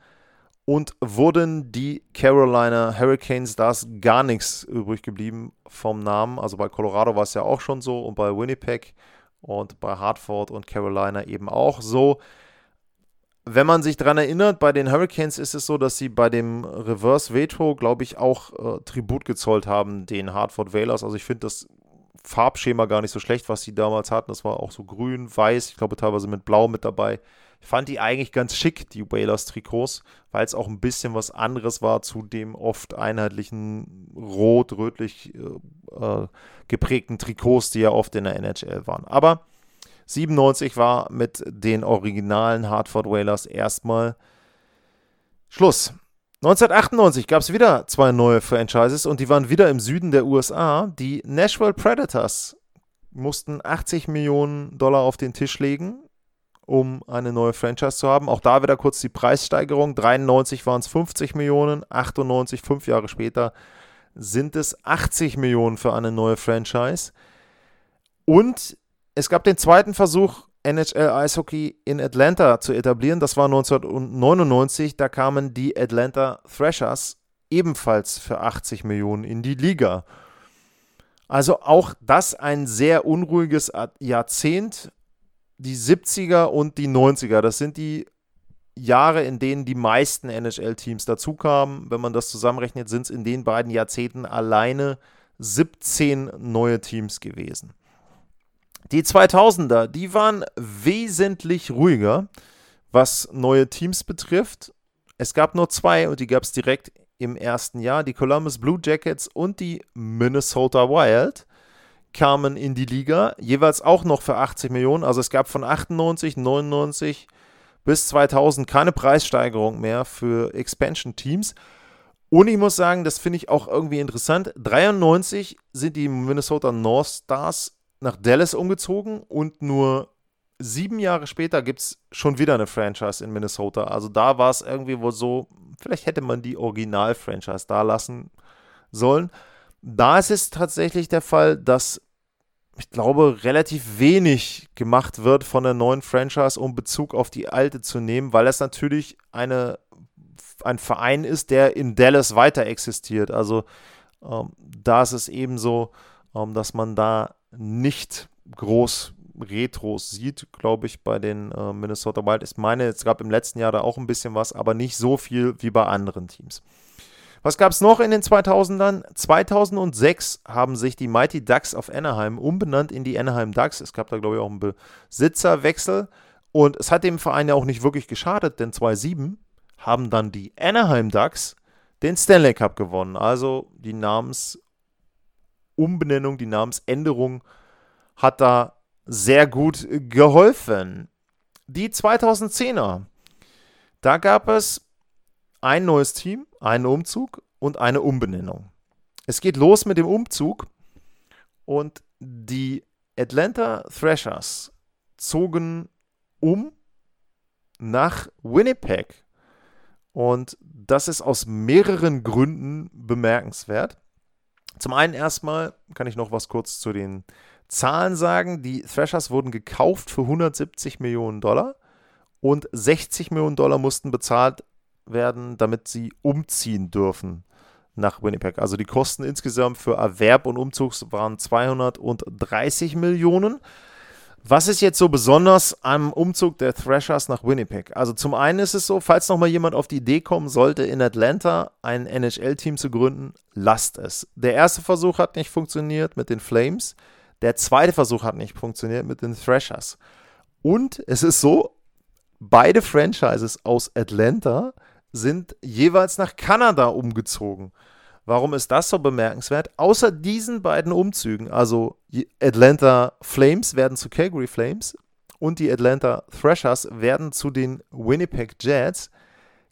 und wurden die Carolina Hurricanes. Da ist gar nichts übrig geblieben vom Namen. Also bei Colorado war es ja auch schon so und bei Winnipeg und bei Hartford und Carolina eben auch so wenn man sich daran erinnert, bei den Hurricanes ist es so, dass sie bei dem Reverse Veto, glaube ich, auch äh, Tribut gezollt haben, den Hartford Whalers. Also ich finde das Farbschema gar nicht so schlecht, was sie damals hatten. Das war auch so grün, weiß, ich glaube teilweise mit blau mit dabei. Ich fand die eigentlich ganz schick, die Whalers-Trikots, weil es auch ein bisschen was anderes war zu dem oft einheitlichen rot-rötlich äh, äh, geprägten Trikots, die ja oft in der NHL waren. Aber 97 war mit den originalen Hartford Whalers erstmal Schluss. 1998 gab es wieder zwei neue Franchises und die waren wieder im Süden der USA. Die Nashville Predators mussten 80 Millionen Dollar auf den Tisch legen, um eine neue Franchise zu haben. Auch da wieder kurz die Preissteigerung. 93 waren es 50 Millionen, 98, fünf Jahre später, sind es 80 Millionen für eine neue Franchise. Und es gab den zweiten Versuch, NHL Eishockey in Atlanta zu etablieren. Das war 1999. Da kamen die Atlanta Thrashers ebenfalls für 80 Millionen in die Liga. Also auch das ein sehr unruhiges Jahrzehnt. Die 70er und die 90er, das sind die Jahre, in denen die meisten NHL-Teams dazukamen. Wenn man das zusammenrechnet, sind es in den beiden Jahrzehnten alleine 17 neue Teams gewesen. Die 2000er, die waren wesentlich ruhiger, was neue Teams betrifft. Es gab nur zwei und die gab es direkt im ersten Jahr, die Columbus Blue Jackets und die Minnesota Wild. kamen in die Liga, jeweils auch noch für 80 Millionen. Also es gab von 98, 99 bis 2000 keine Preissteigerung mehr für Expansion-Teams. Und ich muss sagen, das finde ich auch irgendwie interessant. 93 sind die Minnesota North Stars nach Dallas umgezogen und nur sieben Jahre später gibt es schon wieder eine Franchise in Minnesota. Also da war es irgendwie wohl so, vielleicht hätte man die Original-Franchise da lassen sollen. Da ist es tatsächlich der Fall, dass ich glaube, relativ wenig gemacht wird von der neuen Franchise, um Bezug auf die alte zu nehmen, weil es natürlich eine, ein Verein ist, der in Dallas weiter existiert. Also ähm, da ist es eben so, ähm, dass man da nicht groß Retros sieht, glaube ich, bei den äh, Minnesota Wild. Ich meine, es gab im letzten Jahr da auch ein bisschen was, aber nicht so viel wie bei anderen Teams. Was gab es noch in den 2000ern? 2006 haben sich die Mighty Ducks auf Anaheim umbenannt in die Anaheim Ducks. Es gab da, glaube ich, auch einen Besitzerwechsel. Und es hat dem Verein ja auch nicht wirklich geschadet, denn 2007 haben dann die Anaheim Ducks den Stanley Cup gewonnen. Also die Namensumbenennung, die Namensänderung hat da sehr gut geholfen. Die 2010er, da gab es ein neues Team, einen Umzug und eine Umbenennung. Es geht los mit dem Umzug und die Atlanta Thrashers zogen um nach Winnipeg. Und das ist aus mehreren Gründen bemerkenswert. Zum einen erstmal kann ich noch was kurz zu den Zahlen sagen. Die Thrashers wurden gekauft für 170 Millionen Dollar und 60 Millionen Dollar mussten bezahlt werden, damit sie umziehen dürfen nach Winnipeg. Also die Kosten insgesamt für Erwerb und Umzug waren 230 Millionen. Was ist jetzt so besonders am Umzug der Thrashers nach Winnipeg? Also zum einen ist es so, falls noch mal jemand auf die Idee kommen sollte, in Atlanta ein NHL-Team zu gründen, lasst es. Der erste Versuch hat nicht funktioniert mit den Flames. Der zweite Versuch hat nicht funktioniert mit den Thrashers. Und es ist so, beide Franchises aus Atlanta sind jeweils nach Kanada umgezogen. Warum ist das so bemerkenswert? Außer diesen beiden Umzügen, also die Atlanta Flames werden zu Calgary Flames und die Atlanta Thrashers werden zu den Winnipeg Jets,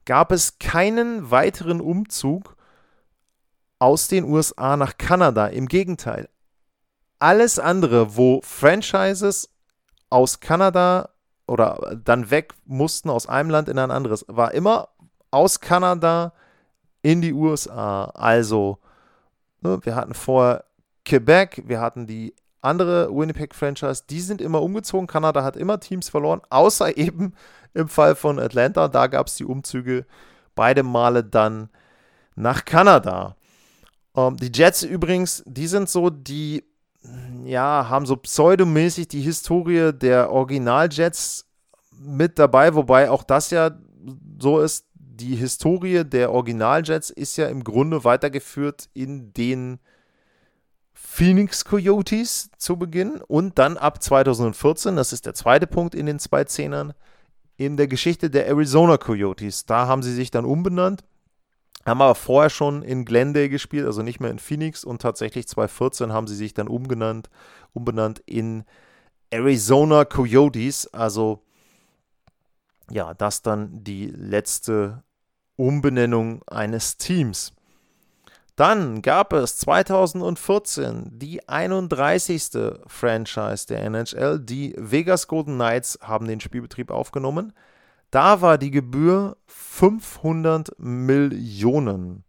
gab es keinen weiteren Umzug aus den USA nach Kanada. Im Gegenteil, alles andere, wo Franchises aus Kanada oder dann weg mussten aus einem Land in ein anderes, war immer aus Kanada in die USA. Also, ne, wir hatten vorher Quebec, wir hatten die andere Winnipeg-Franchise, die sind immer umgezogen. Kanada hat immer Teams verloren, außer *laughs* eben im Fall von Atlanta. Da gab es die Umzüge beide Male dann nach Kanada. Ähm, die Jets übrigens, die sind so die, ja, haben so pseudomäßig die Historie der Original-Jets mit dabei, wobei auch das ja so ist, die Historie der Originaljets ist ja im Grunde weitergeführt in den Phoenix Coyotes zu Beginn und dann ab 2014, das ist der zweite Punkt in den zwei Zehnern, in der Geschichte der Arizona Coyotes. Da haben sie sich dann umbenannt, haben aber vorher schon in Glendale gespielt, also nicht mehr in Phoenix und tatsächlich 2014 haben sie sich dann umgenannt, umbenannt in Arizona Coyotes, also ja, das dann die letzte Umbenennung eines Teams. Dann gab es 2014 die 31. Franchise der NHL. Die Vegas Golden Knights haben den Spielbetrieb aufgenommen. Da war die Gebühr 500 Millionen.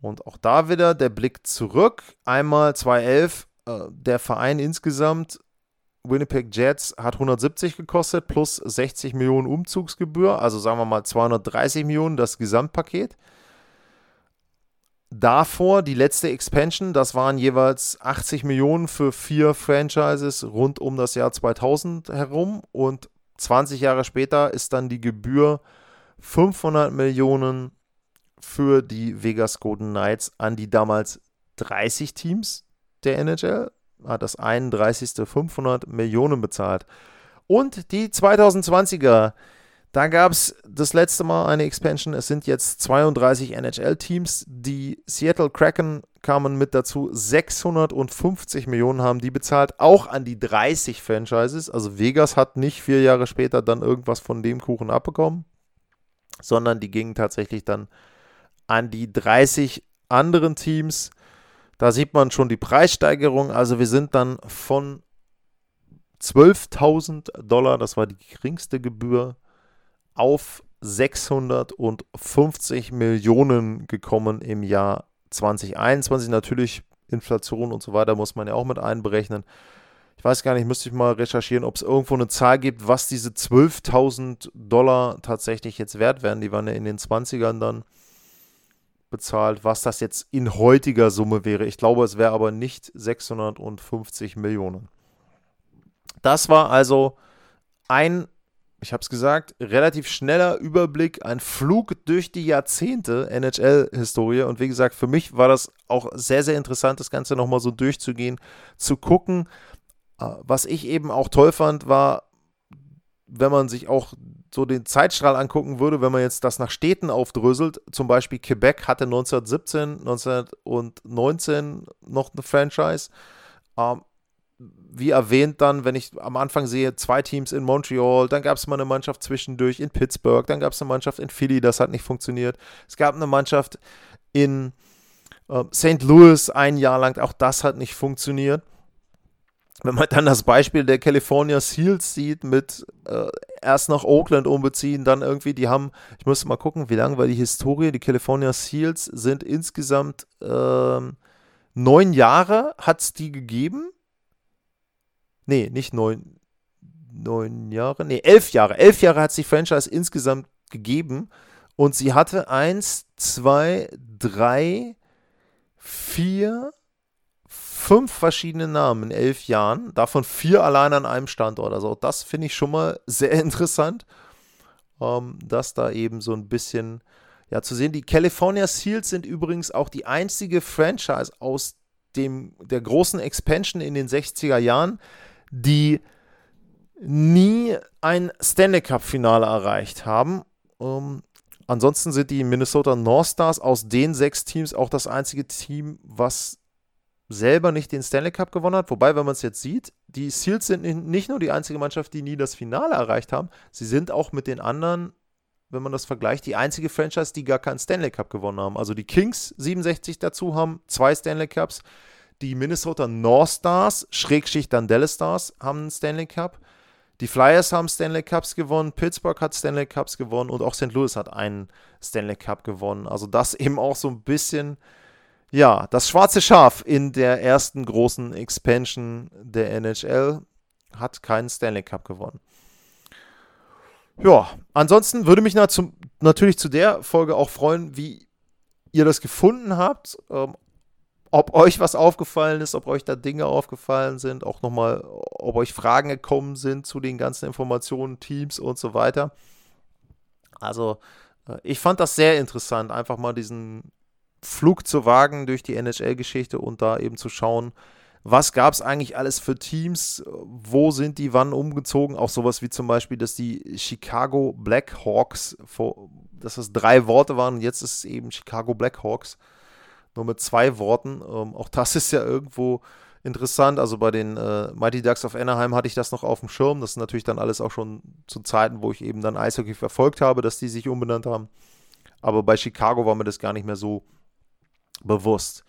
Und auch da wieder der Blick zurück. Einmal 2011, äh, der Verein insgesamt Winnipeg Jets hat 170 gekostet plus 60 Millionen Umzugsgebühr, also sagen wir mal 230 Millionen das Gesamtpaket. Davor die letzte Expansion, das waren jeweils 80 Millionen für vier Franchises rund um das Jahr 2000 herum und 20 Jahre später ist dann die Gebühr 500 Millionen für die Vegas Golden Knights an die damals 30 Teams der NHL hat das 31. 500 Millionen bezahlt. Und die 2020er, da gab es das letzte Mal eine Expansion. Es sind jetzt 32 NHL-Teams. Die Seattle Kraken kamen mit dazu. 650 Millionen haben die bezahlt, auch an die 30 Franchises. Also Vegas hat nicht vier Jahre später dann irgendwas von dem Kuchen abbekommen, sondern die gingen tatsächlich dann an die 30 anderen Teams. Da sieht man schon die Preissteigerung. Also wir sind dann von 12.000 Dollar, das war die geringste Gebühr, auf 650 Millionen gekommen im Jahr 2021. Natürlich Inflation und so weiter muss man ja auch mit einberechnen. Ich weiß gar nicht, müsste ich mal recherchieren, ob es irgendwo eine Zahl gibt, was diese 12.000 Dollar tatsächlich jetzt wert werden. Die waren ja in den 20ern dann bezahlt, was das jetzt in heutiger Summe wäre. Ich glaube, es wäre aber nicht 650 Millionen. Das war also ein, ich habe es gesagt, relativ schneller Überblick, ein Flug durch die Jahrzehnte NHL-Historie. Und wie gesagt, für mich war das auch sehr, sehr interessant, das Ganze nochmal so durchzugehen, zu gucken. Äh, was ich eben auch toll fand, war, wenn man sich auch so den Zeitstrahl angucken würde, wenn man jetzt das nach Städten aufdröselt, zum Beispiel Quebec hatte 1917, 1919 noch eine Franchise. Ähm, wie erwähnt dann, wenn ich am Anfang sehe, zwei Teams in Montreal, dann gab es mal eine Mannschaft zwischendurch in Pittsburgh, dann gab es eine Mannschaft in Philly, das hat nicht funktioniert. Es gab eine Mannschaft in äh, St. Louis ein Jahr lang, auch das hat nicht funktioniert. Wenn man dann das Beispiel der California Seals sieht, mit äh, erst nach Oakland umbeziehen, dann irgendwie, die haben, ich muss mal gucken, wie lange war die Historie, die California Seals sind insgesamt äh, neun Jahre, hat es die gegeben nee, nicht neun, neun Jahre, nee, elf Jahre. Elf Jahre hat es die Franchise insgesamt gegeben und sie hatte eins, zwei, drei, vier, fünf verschiedene Namen in elf Jahren, davon vier allein an einem Standort. Also das finde ich schon mal sehr *laughs* interessant, ähm, dass da eben so ein bisschen ja, zu sehen. Die California Seals sind übrigens auch die einzige Franchise aus dem, der großen Expansion in den 60er Jahren, die nie ein Stanley Cup-Finale erreicht haben. Ähm, ansonsten sind die Minnesota North Stars aus den sechs Teams auch das einzige Team, was selber nicht den Stanley Cup gewonnen hat. Wobei, wenn man es jetzt sieht, die Seals sind nicht nur die einzige Mannschaft, die nie das Finale erreicht haben, sie sind auch mit den anderen, wenn man das vergleicht, die einzige Franchise, die gar keinen Stanley Cup gewonnen haben. Also die Kings 67 dazu haben zwei Stanley Cups. Die Minnesota North Stars, Schrägschicht dann Dallas Stars, haben einen Stanley Cup. Die Flyers haben Stanley Cups gewonnen, Pittsburgh hat Stanley Cups gewonnen und auch St. Louis hat einen Stanley Cup gewonnen. Also das eben auch so ein bisschen, ja, das schwarze Schaf in der ersten großen Expansion der NHL hat keinen Stanley Cup gewonnen. Ja, ansonsten würde mich natürlich zu der Folge auch freuen, wie ihr das gefunden habt. Ähm, ob euch was aufgefallen ist, ob euch da Dinge aufgefallen sind, auch nochmal, ob euch Fragen gekommen sind zu den ganzen Informationen, Teams und so weiter. Also, äh, ich fand das sehr interessant, einfach mal diesen Flug zu wagen durch die NHL-Geschichte und da eben zu schauen, was gab es eigentlich alles für Teams, wo sind die wann umgezogen, auch sowas wie zum Beispiel, dass die Chicago Blackhawks, dass das drei Worte waren und jetzt ist es eben Chicago Blackhawks nur mit zwei Worten. Ähm, auch das ist ja irgendwo interessant. Also bei den äh, Mighty Ducks of Anaheim hatte ich das noch auf dem Schirm. Das ist natürlich dann alles auch schon zu Zeiten, wo ich eben dann Eishockey verfolgt habe, dass die sich umbenannt haben. Aber bei Chicago war mir das gar nicht mehr so bewusst.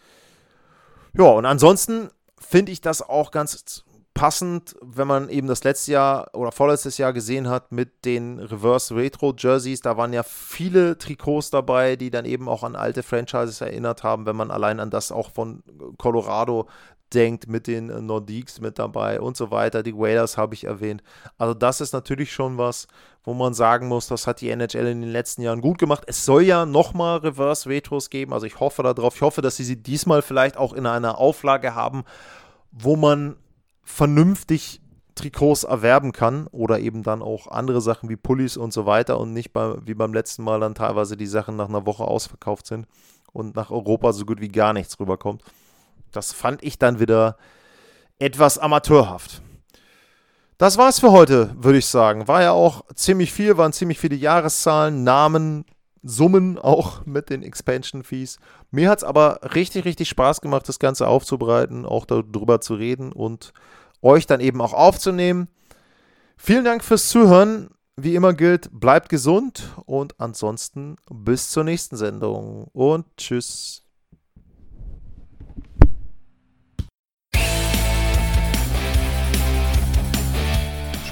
Ja, und ansonsten finde ich das auch ganz passend, wenn man eben das letzte Jahr oder vorletztes Jahr gesehen hat mit den Reverse Retro Jerseys. Da waren ja viele Trikots dabei, die dann eben auch an alte Franchises erinnert haben, wenn man allein an das auch von Colorado denkt, mit den Nordiques mit dabei und so weiter. Die Whalers habe ich erwähnt. Also das ist natürlich schon was, wo man sagen muss, das hat die NHL in den letzten Jahren gut gemacht. Es soll ja nochmal Reverse Retros geben. Also ich hoffe darauf. Ich hoffe, dass sie sie diesmal vielleicht auch in einer Auflage haben, wo man vernünftig Trikots erwerben kann oder eben dann auch andere Sachen wie Pullis und so weiter und nicht bei, wie beim letzten Mal dann teilweise die Sachen nach einer Woche ausverkauft sind und nach Europa so gut wie gar nichts rüberkommt. Das fand ich dann wieder etwas amateurhaft. Das war's für heute, würde ich sagen. War ja auch ziemlich viel, waren ziemlich viele Jahreszahlen, Namen, Summen auch *laughs* mit den Expansion Fees. Mir hat es aber richtig, richtig Spaß gemacht, das Ganze aufzubereiten, auch darüber zu reden und euch dann eben auch aufzunehmen. Vielen Dank fürs Zuhören. Wie immer gilt, bleibt gesund und ansonsten bis zur nächsten Sendung und tschüss.